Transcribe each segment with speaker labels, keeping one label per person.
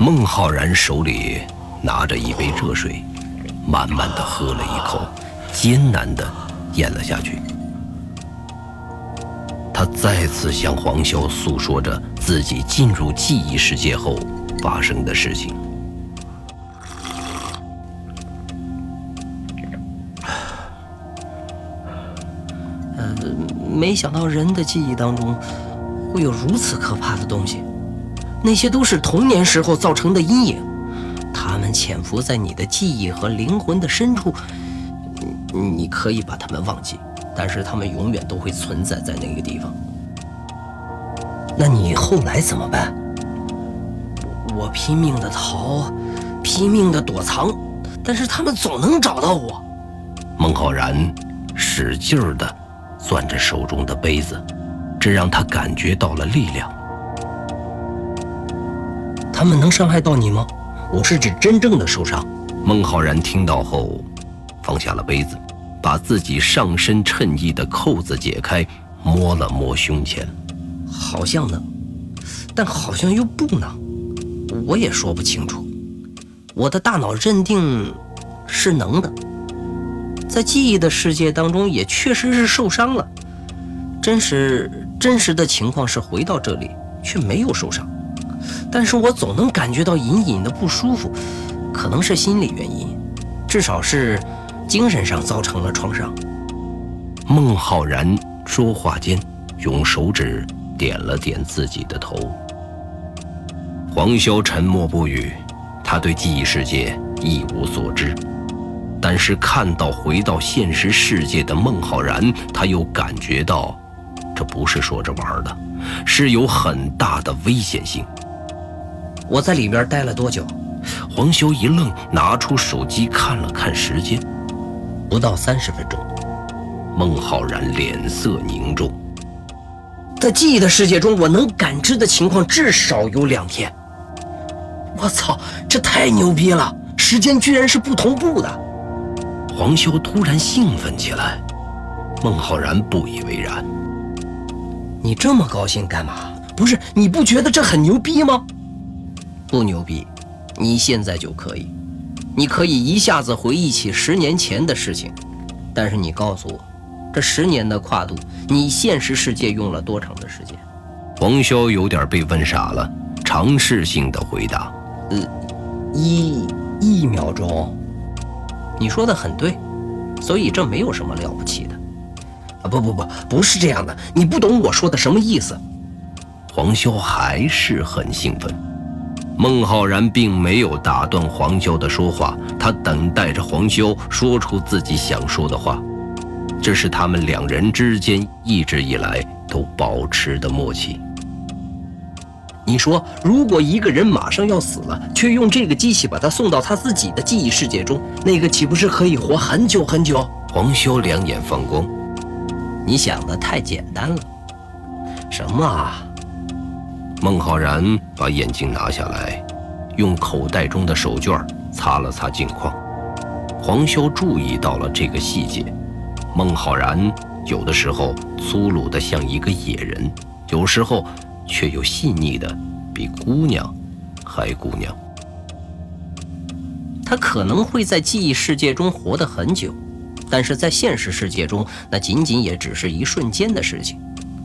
Speaker 1: 孟浩然手里拿着一杯热水，慢慢的喝了一口，艰难的咽了下去。他再次向黄潇诉说着自己进入记忆世界后发生的事情。
Speaker 2: 没想到人的记忆当中会有如此可怕的东西，那些都是童年时候造成的阴影，它们潜伏在你的记忆和灵魂的深处，你你可以把它们忘记。但是他们永远都会存在在那个地方。那你后来怎么办？我拼命的逃，拼命的躲藏，但是他们总能找到我。
Speaker 1: 孟浩然使劲儿的攥着手中的杯子，这让他感觉到了力量。
Speaker 2: 他们能伤害到你吗？我是指真正的受伤。
Speaker 1: 孟浩然听到后，放下了杯子。把自己上身衬衣的扣子解开，摸了摸胸前，
Speaker 2: 好像能，但好像又不能，我也说不清楚。我的大脑认定是能的，在记忆的世界当中也确实是受伤了。真实真实的情况是回到这里却没有受伤，但是我总能感觉到隐隐的不舒服，可能是心理原因，至少是。精神上造成了创伤。
Speaker 1: 孟浩然说话间，用手指点了点自己的头。黄潇沉默不语，他对记忆世界一无所知。但是看到回到现实世界的孟浩然，他又感觉到，这不是说着玩的，是有很大的危险性。
Speaker 2: 我在里边待了多久？
Speaker 1: 黄修一愣，拿出手机看了看时间。
Speaker 2: 不到三十分钟，
Speaker 1: 孟浩然脸色凝重。
Speaker 2: 在记忆的世界中，我能感知的情况至少有两天。我操，这太牛逼了！时间居然是不同步的。
Speaker 1: 黄修突然兴奋起来，孟浩然不以为然。
Speaker 2: 你这么高兴干嘛？不是你不觉得这很牛逼吗？不牛逼，你现在就可以。你可以一下子回忆起十年前的事情，但是你告诉我，这十年的跨度，你现实世界用了多长的时间？
Speaker 1: 黄潇有点被问傻了，尝试性的回答：“
Speaker 2: 呃，一一秒钟。”你说的很对，所以这没有什么了不起的。啊，不不不，不是这样的，你不懂我说的什么意思。
Speaker 1: 黄潇还是很兴奋。孟浩然并没有打断黄潇的说话，他等待着黄潇说出自己想说的话。这是他们两人之间一直以来都保持的默契。
Speaker 2: 你说，如果一个人马上要死了，却用这个机器把他送到他自己的记忆世界中，那个岂不是可以活很久很久？
Speaker 1: 黄潇两眼放光，
Speaker 2: 你想的太简单了。什么啊？
Speaker 1: 孟浩然把眼镜拿下来，用口袋中的手绢擦了擦镜框。黄潇注意到了这个细节：孟浩然有的时候粗鲁得像一个野人，有时候却又细腻的比姑娘还姑娘。
Speaker 2: 他可能会在记忆世界中活得很久，但是在现实世界中，那仅仅也只是一瞬间的事情。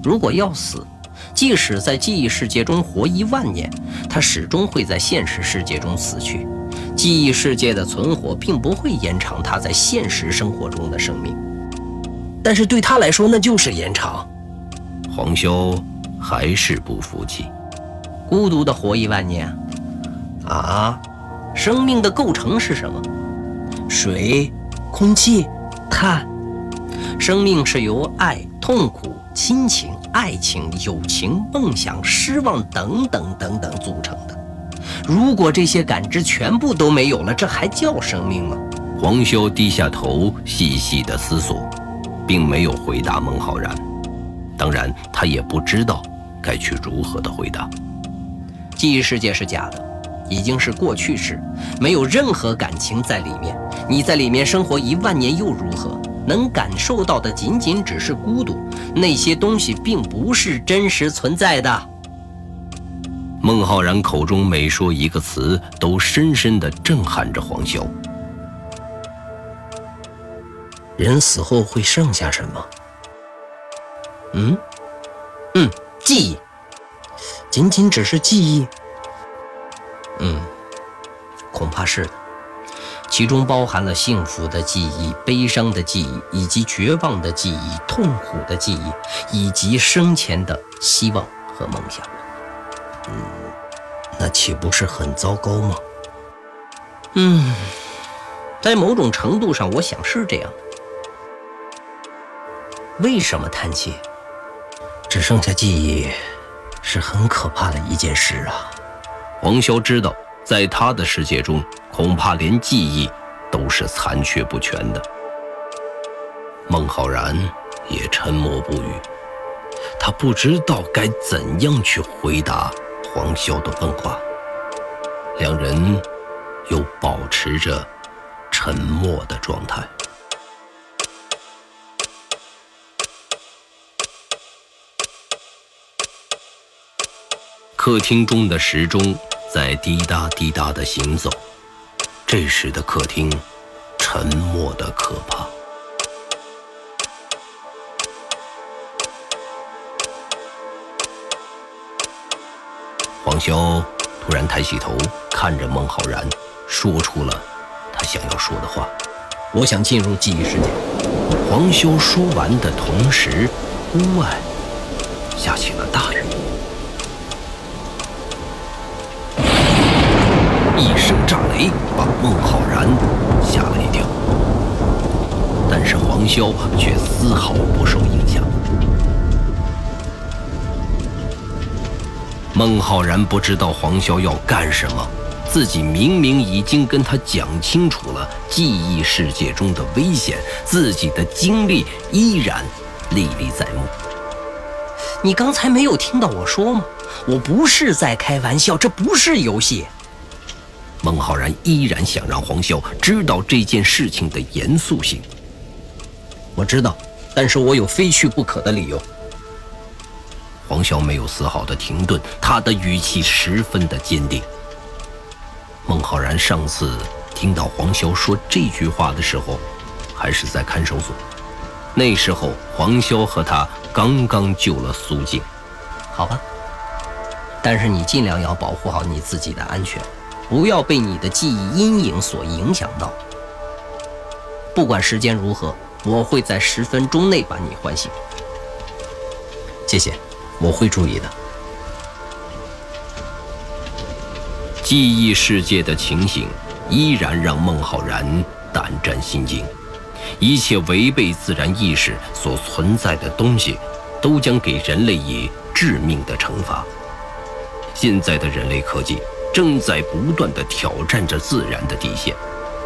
Speaker 2: 如果要死，即使在记忆世界中活一万年，他始终会在现实世界中死去。记忆世界的存活并不会延长他在现实生活中的生命，但是对他来说那就是延长。
Speaker 1: 黄修还是不服气，
Speaker 2: 孤独的活一万年，啊？生命的构成是什么？水、空气、碳。生命是由爱、痛苦。亲情、爱情、友情、梦想、失望等等等等组成的。如果这些感知全部都没有了，这还叫生命吗？
Speaker 1: 黄修低下头，细细的思索，并没有回答孟浩然。当然，他也不知道该去如何的回答。
Speaker 2: 记忆世界是假的，已经是过去式，没有任何感情在里面。你在里面生活一万年又如何？能感受到的仅仅只是孤独，那些东西并不是真实存在的。
Speaker 1: 孟浩然口中每说一个词，都深深地震撼着黄潇。
Speaker 2: 人死后会剩下什么？嗯，嗯，记忆，仅仅只是记忆。嗯，恐怕是，其中包含了幸福的记忆、悲伤的记忆，以及绝望的记忆、痛苦的记忆，以及生前的希望和梦想。嗯，那岂不是很糟糕吗？嗯，在某种程度上，我想是这样的。为什么叹气？只剩下记忆，是很可怕的一件事啊。
Speaker 1: 黄潇知道，在他的世界中，恐怕连记忆都是残缺不全的。孟浩然也沉默不语，他不知道该怎样去回答黄潇的问话。两人又保持着沉默的状态。客厅中的时钟。在滴答滴答的行走，这时的客厅沉默的可怕。黄潇突然抬起头，看着孟浩然，说出了他想要说的话：“
Speaker 2: 我想进入记忆世界。”
Speaker 1: 黄潇说完的同时，屋外下起了大雨。一声炸雷把孟浩然吓了一跳，但是黄潇却丝毫不受影响。孟浩然不知道黄潇要干什么，自己明明已经跟他讲清楚了记忆世界中的危险，自己的经历依然历历在目。
Speaker 2: 你刚才没有听到我说吗？我不是在开玩笑，这不是游戏。
Speaker 1: 孟浩然依然想让黄潇知道这件事情的严肃性。
Speaker 2: 我知道，但是我有非去不可的理由。
Speaker 1: 黄潇没有丝毫的停顿，他的语气十分的坚定。孟浩然上次听到黄潇说这句话的时候，还是在看守所，那时候黄潇和他刚刚救了苏静。
Speaker 2: 好吧，但是你尽量要保护好你自己的安全。不要被你的记忆阴影所影响到。不管时间如何，我会在十分钟内把你唤醒。谢谢，我会注意的。
Speaker 1: 记忆世界的情形依然让孟浩然胆战心惊。一切违背自然意识所存在的东西，都将给人类以致命的惩罚。现在的人类科技。正在不断地挑战着自然的底线，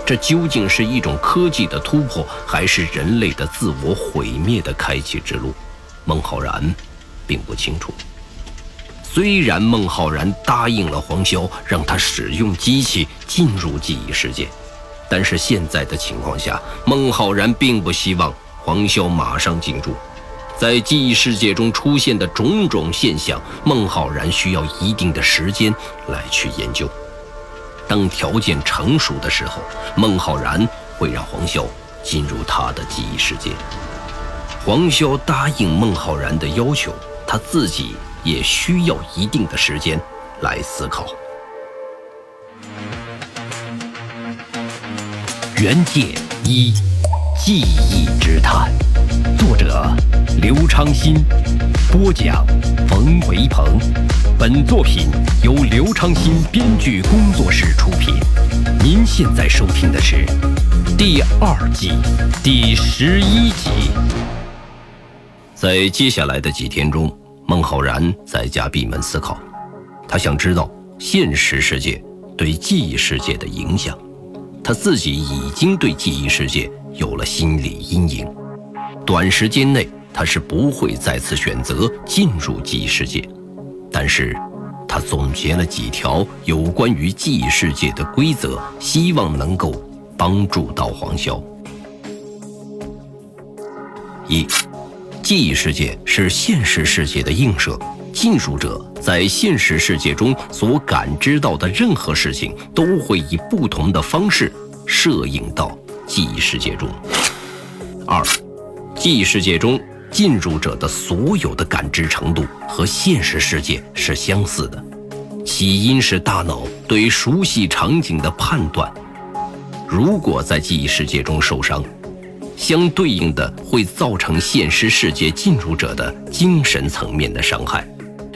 Speaker 1: 这究竟是一种科技的突破，还是人类的自我毁灭的开启之路？孟浩然并不清楚。虽然孟浩然答应了黄潇，让他使用机器进入记忆世界，但是现在的情况下，孟浩然并不希望黄潇马上进入。在记忆世界中出现的种种现象，孟浩然需要一定的时间来去研究。当条件成熟的时候，孟浩然会让黄潇进入他的记忆世界。黄潇答应孟浩然的要求，他自己也需要一定的时间来思考。原界一，记忆之谈，作者。刘昌新播讲，冯维鹏。本作品由刘昌新编剧工作室出品。您现在收听的是第二季第十一集。在接下来的几天中，孟浩然在家闭门思考，他想知道现实世界对记忆世界的影响。他自己已经对记忆世界有了心理阴影，短时间内。他是不会再次选择进入记忆世界，但是，他总结了几条有关于记忆世界的规则，希望能够帮助到黄潇。一，记忆世界是现实世界的映射，进入者在现实世界中所感知到的任何事情，都会以不同的方式摄影到记忆世界中。二，记忆世界中进入者的所有的感知程度和现实世界是相似的，起因是大脑对熟悉场景的判断。如果在记忆世界中受伤，相对应的会造成现实世界进入者的精神层面的伤害，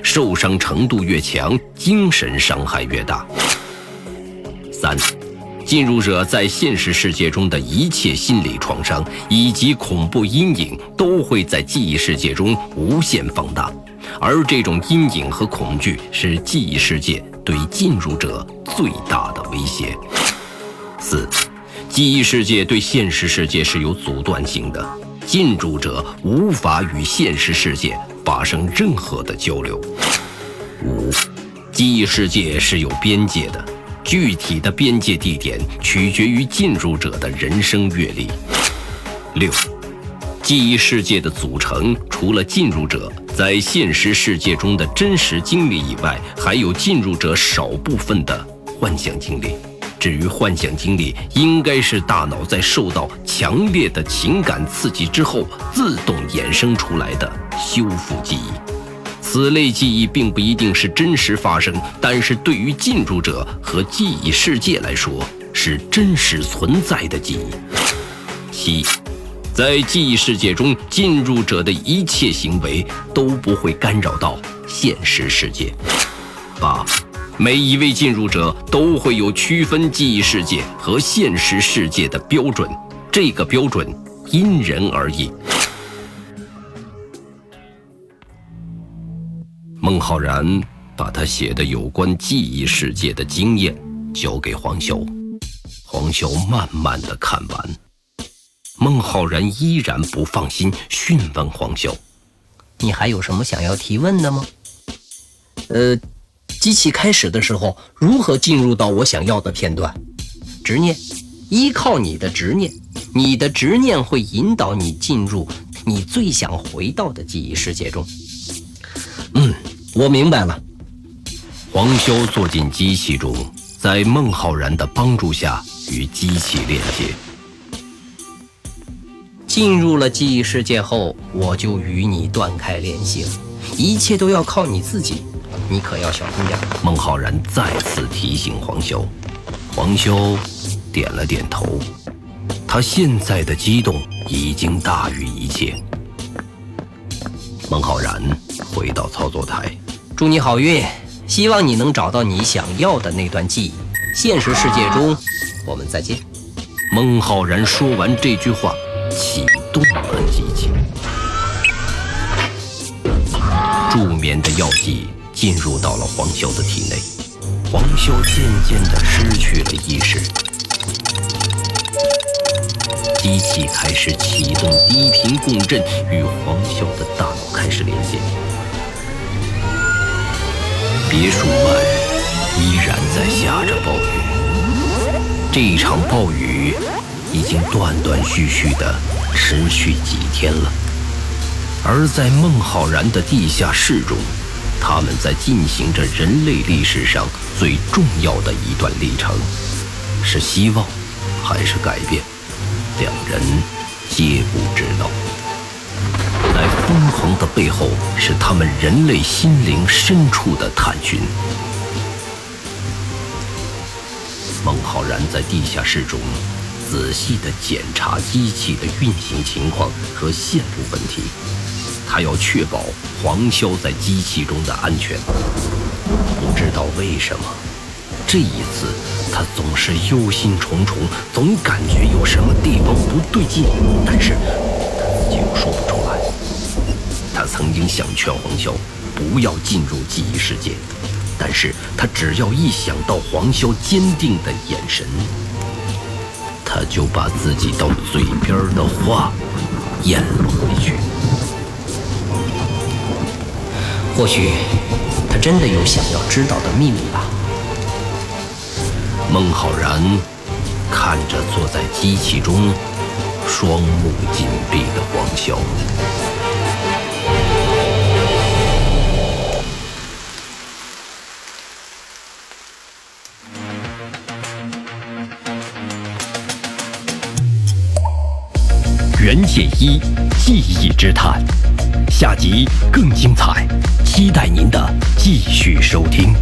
Speaker 1: 受伤程度越强，精神伤害越大。三，进入者在现实世界中的一切心理创伤以及恐怖阴影都会在记忆世界中无限放大，而这种阴影和恐惧是记忆世界对进入者最大的威胁。四。记忆世界对现实世界是有阻断性的，进入者无法与现实世界发生任何的交流。五，记忆世界是有边界的，具体的边界地点取决于进入者的人生阅历。六，记忆世界的组成除了进入者在现实世界中的真实经历以外，还有进入者少部分的幻想经历。至于幻想经历，应该是大脑在受到强烈的情感刺激之后自动衍生出来的修复记忆。此类记忆并不一定是真实发生，但是对于进入者和记忆世界来说，是真实存在的记忆。七，在记忆世界中，进入者的一切行为都不会干扰到现实世界。八。每一位进入者都会有区分记忆世界和现实世界的标准，这个标准因人而异。孟浩然把他写的有关记忆世界的经验交给黄潇，黄潇慢慢的看完，孟浩然依然不放心，询问黄潇：“
Speaker 2: 你还有什么想要提问的吗？”呃。机器开始的时候，如何进入到我想要的片段？执念，依靠你的执念，你的执念会引导你进入你最想回到的记忆世界中。我明白了。
Speaker 1: 黄潇坐进机器中，在孟浩然的帮助下与机器连接。
Speaker 2: 进入了记忆世界后，我就与你断开联系了，一切都要靠你自己。你可要小心点。
Speaker 1: 孟浩然再次提醒黄潇，黄潇点了点头。他现在的激动已经大于一切。孟浩然回到操作台，
Speaker 2: 祝你好运，希望你能找到你想要的那段记忆。现实世界中，我们再见。
Speaker 1: 孟浩然说完这句话，启动了机器，助眠的药剂。进入到了黄潇的体内，黄潇渐渐地失去了意识。机器开始启动低频共振，与黄潇的大脑开始连接。别墅外依然在下着暴雨，这场暴雨已经断断续续的持续几天了。而在孟浩然的地下室中。他们在进行着人类历史上最重要的一段历程，是希望还是改变？两人皆不知道。在疯狂的背后，是他们人类心灵深处的探寻。孟浩然在地下室中仔细地检查机器的运行情况和线路问题。他要确保黄潇在机器中的安全。不知道为什么，这一次他总是忧心忡忡，总感觉有什么地方不对劲，但是他自己又说不出来。他曾经想劝黄潇不要进入记忆世界，但是他只要一想到黄潇坚定的眼神，他就把自己到嘴边的话咽了回去。
Speaker 2: 或许他真的有想要知道的秘密吧。
Speaker 1: 孟浩然看着坐在机器中双目紧闭的王潇。原界一，记忆之探，下集更精彩，期待您的继续收听。